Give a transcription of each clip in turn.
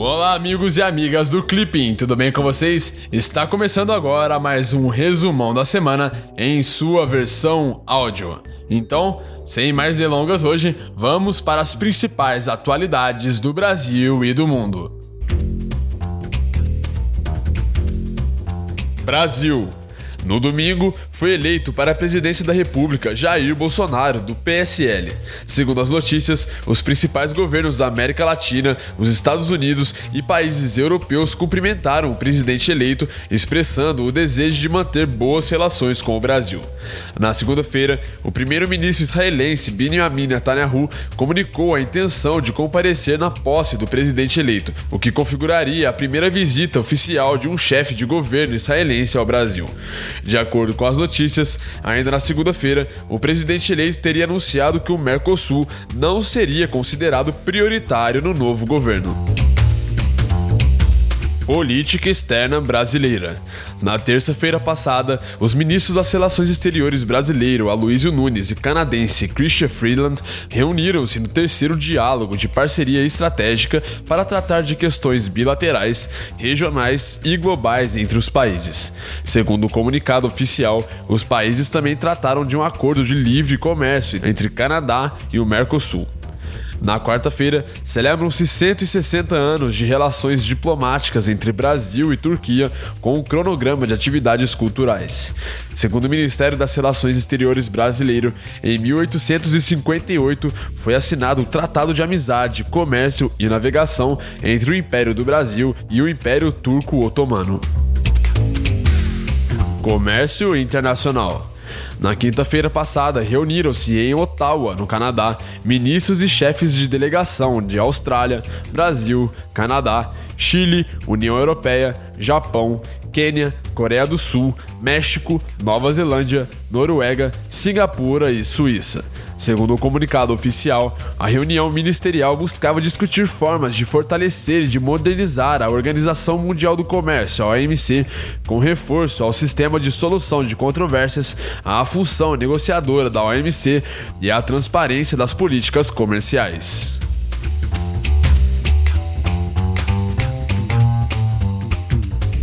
Olá, amigos e amigas do Clipping, tudo bem com vocês? Está começando agora mais um resumão da semana em sua versão áudio. Então, sem mais delongas hoje, vamos para as principais atualidades do Brasil e do mundo. Brasil. No domingo, foi eleito para a presidência da República Jair Bolsonaro, do PSL. Segundo as notícias, os principais governos da América Latina, os Estados Unidos e países europeus cumprimentaram o presidente eleito, expressando o desejo de manter boas relações com o Brasil. Na segunda-feira, o primeiro-ministro israelense Benjamin Netanyahu comunicou a intenção de comparecer na posse do presidente eleito, o que configuraria a primeira visita oficial de um chefe de governo israelense ao Brasil. De acordo com as notícias, ainda na segunda-feira, o presidente eleito teria anunciado que o Mercosul não seria considerado prioritário no novo governo. Política Externa Brasileira. Na terça-feira passada, os ministros das Relações Exteriores brasileiro Aloysio Nunes e canadense Christian Freeland reuniram-se no terceiro diálogo de parceria estratégica para tratar de questões bilaterais, regionais e globais entre os países. Segundo o comunicado oficial, os países também trataram de um acordo de livre comércio entre Canadá e o Mercosul. Na quarta-feira, celebram-se 160 anos de relações diplomáticas entre Brasil e Turquia, com um cronograma de atividades culturais. Segundo o Ministério das Relações Exteriores brasileiro, em 1858 foi assinado o Tratado de Amizade, Comércio e Navegação entre o Império do Brasil e o Império Turco Otomano. Comércio Internacional. Na quinta-feira passada, reuniram-se em Ottawa, no Canadá, ministros e chefes de delegação de Austrália, Brasil, Canadá, Chile, União Europeia, Japão, Quênia, Coreia do Sul, México, Nova Zelândia, Noruega, Singapura e Suíça. Segundo o comunicado oficial, a reunião ministerial buscava discutir formas de fortalecer e de modernizar a Organização Mundial do Comércio, OMC, com reforço ao sistema de solução de controvérsias, à função negociadora da OMC e à transparência das políticas comerciais.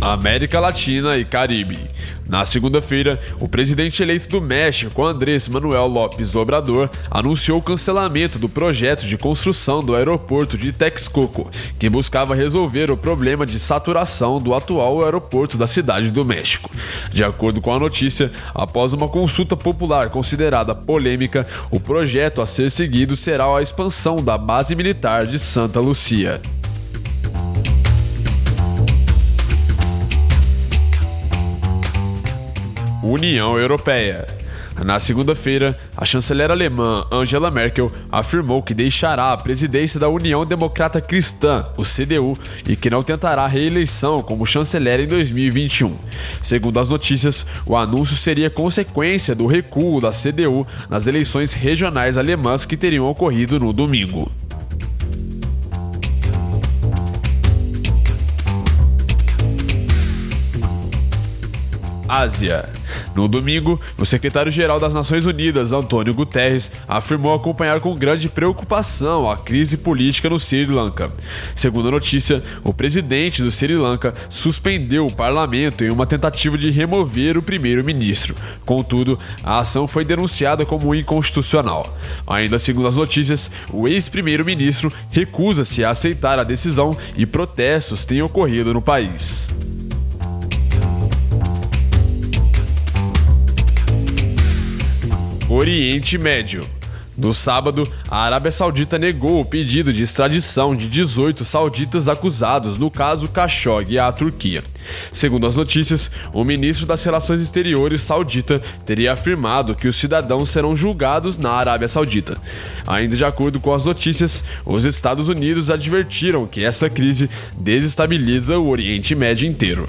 América Latina e Caribe. Na segunda-feira, o presidente eleito do México, Andrés Manuel López Obrador, anunciou o cancelamento do projeto de construção do aeroporto de Texcoco, que buscava resolver o problema de saturação do atual aeroporto da cidade do México. De acordo com a notícia, após uma consulta popular considerada polêmica, o projeto a ser seguido será a expansão da base militar de Santa Lucia. União Europeia. Na segunda-feira, a chanceler alemã Angela Merkel afirmou que deixará a presidência da União Democrata Cristã, o CDU, e que não tentará reeleição como chanceler em 2021. Segundo as notícias, o anúncio seria consequência do recuo da CDU nas eleições regionais alemãs que teriam ocorrido no domingo. Ásia. No domingo, o secretário-geral das Nações Unidas, Antônio Guterres, afirmou acompanhar com grande preocupação a crise política no Sri Lanka. Segundo a notícia, o presidente do Sri Lanka suspendeu o parlamento em uma tentativa de remover o primeiro-ministro. Contudo, a ação foi denunciada como inconstitucional. Ainda segundo as notícias, o ex-primeiro-ministro recusa-se a aceitar a decisão e protestos têm ocorrido no país. Oriente Médio. No sábado, a Arábia Saudita negou o pedido de extradição de 18 sauditas acusados no caso Khashoggi à Turquia. Segundo as notícias, o ministro das Relações Exteriores saudita teria afirmado que os cidadãos serão julgados na Arábia Saudita. Ainda de acordo com as notícias, os Estados Unidos advertiram que essa crise desestabiliza o Oriente Médio inteiro.